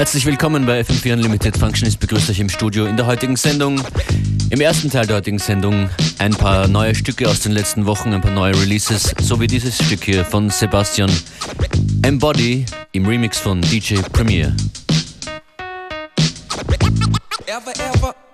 Herzlich willkommen bei FM4 Unlimited Functionist begrüßt euch im Studio in der heutigen Sendung. Im ersten Teil der heutigen Sendung ein paar neue Stücke aus den letzten Wochen, ein paar neue Releases, sowie dieses Stück hier von Sebastian Embody im Remix von DJ Premier. Ever, ever.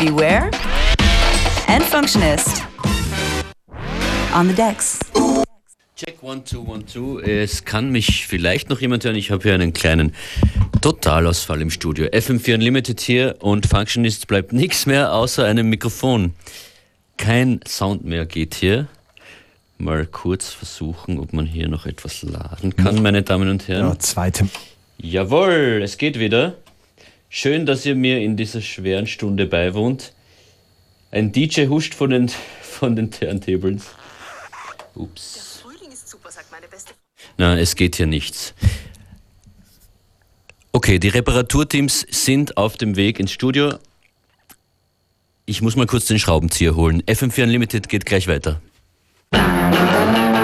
Beware and Functionist on the decks. Check 1212. Es kann mich vielleicht noch jemand hören. Ich habe hier einen kleinen Totalausfall im Studio. FM4 Unlimited hier und Functionist bleibt nichts mehr außer einem Mikrofon. Kein Sound mehr geht hier. Mal kurz versuchen, ob man hier noch etwas laden kann, meine Damen und Herren. Ja, zweite. Jawohl, es geht wieder. Schön, dass ihr mir in dieser schweren Stunde beiwohnt. Ein DJ huscht von den, von den Turntables. Ups. Super, sagt meine beste Na, es geht hier nichts. Okay, die Reparaturteams sind auf dem Weg ins Studio. Ich muss mal kurz den Schraubenzieher holen. FM4 Unlimited geht gleich weiter. Musik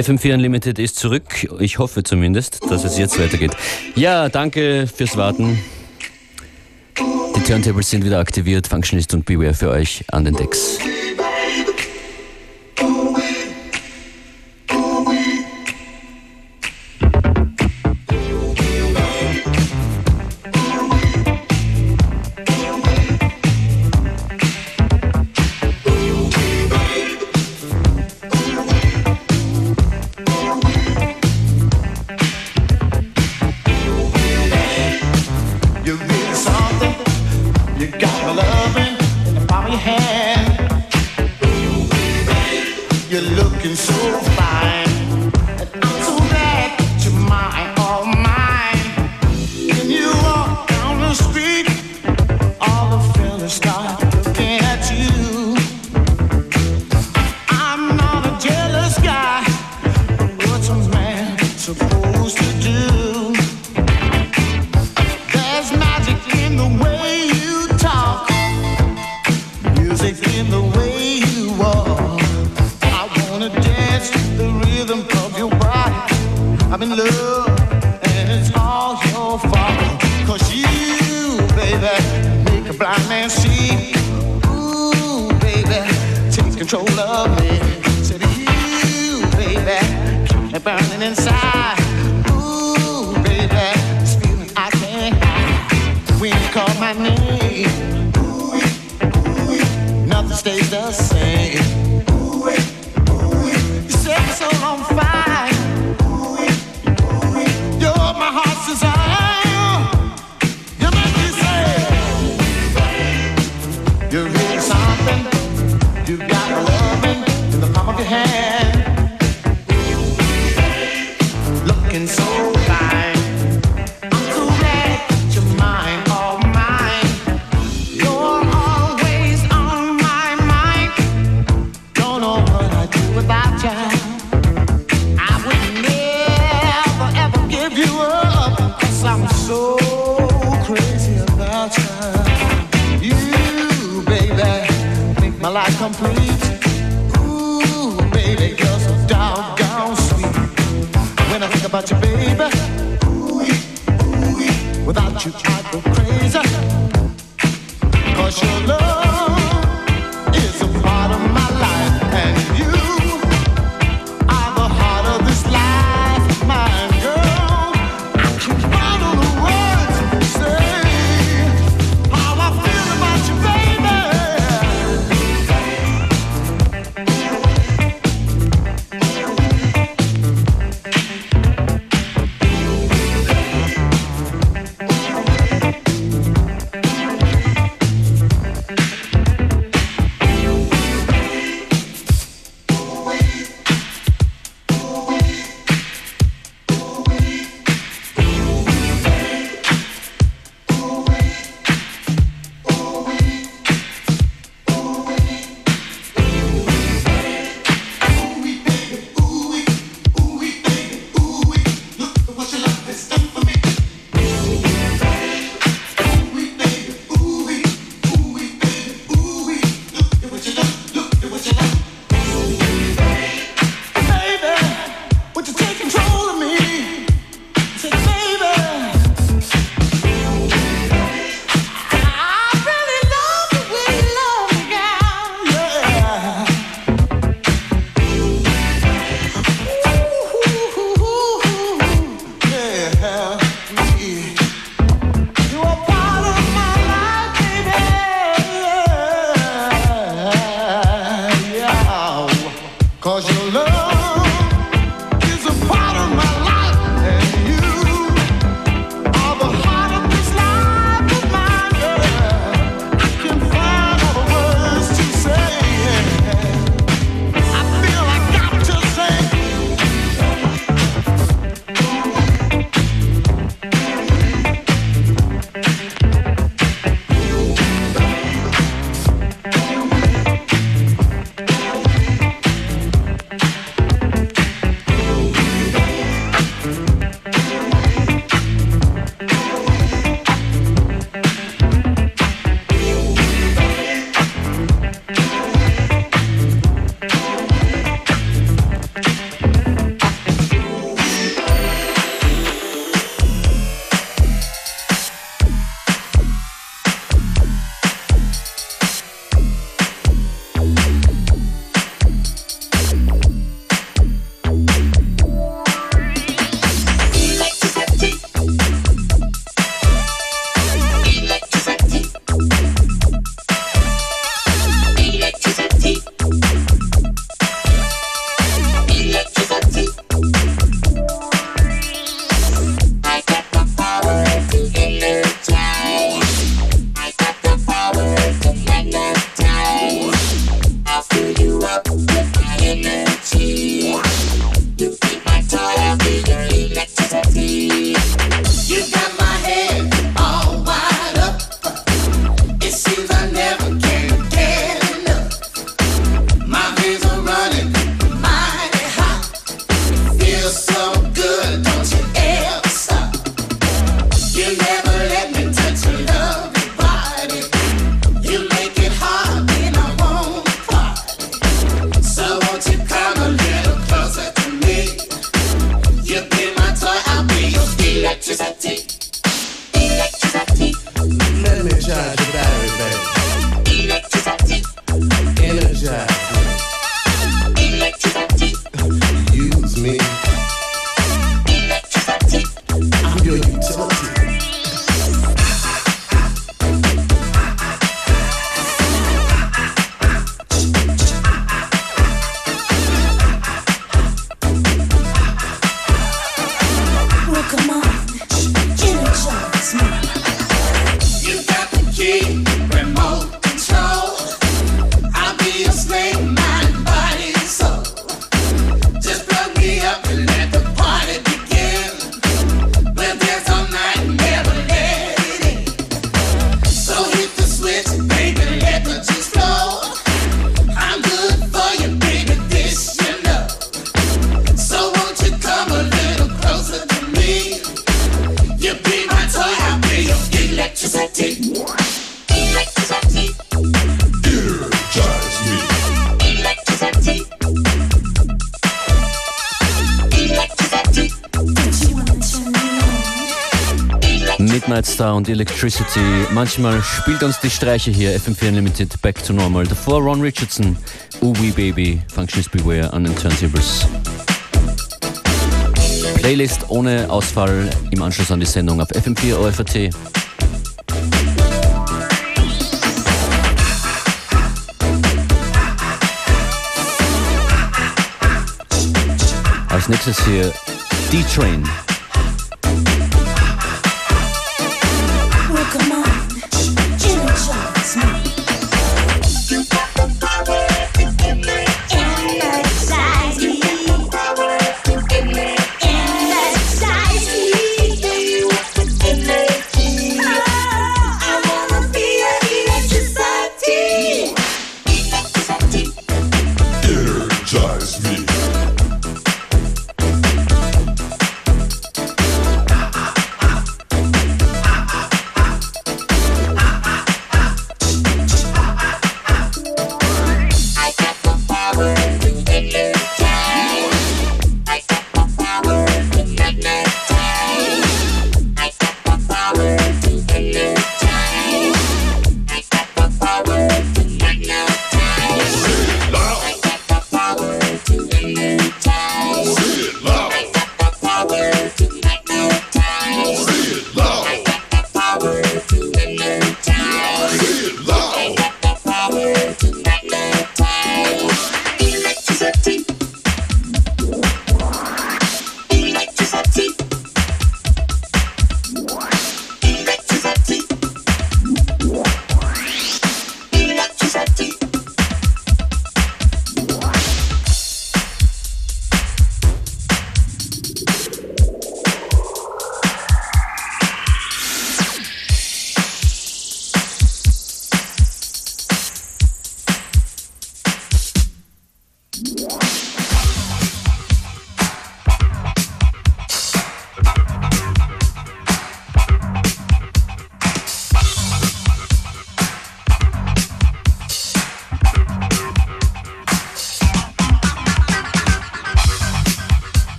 FM4 Unlimited ist zurück. Ich hoffe zumindest, dass es jetzt weitergeht. Ja, danke fürs Warten. Die Turntables sind wieder aktiviert. Functionist und Beware für euch an den Decks. You Nightstar und Electricity. Manchmal spielt uns die Streiche hier. FM4 Unlimited, Back to Normal. Davor Ron Richardson, Uwe Baby, Functions Beware an den Turntables. Playlist ohne Ausfall im Anschluss an die Sendung auf FM4 OFAT. Als nächstes hier D-Train.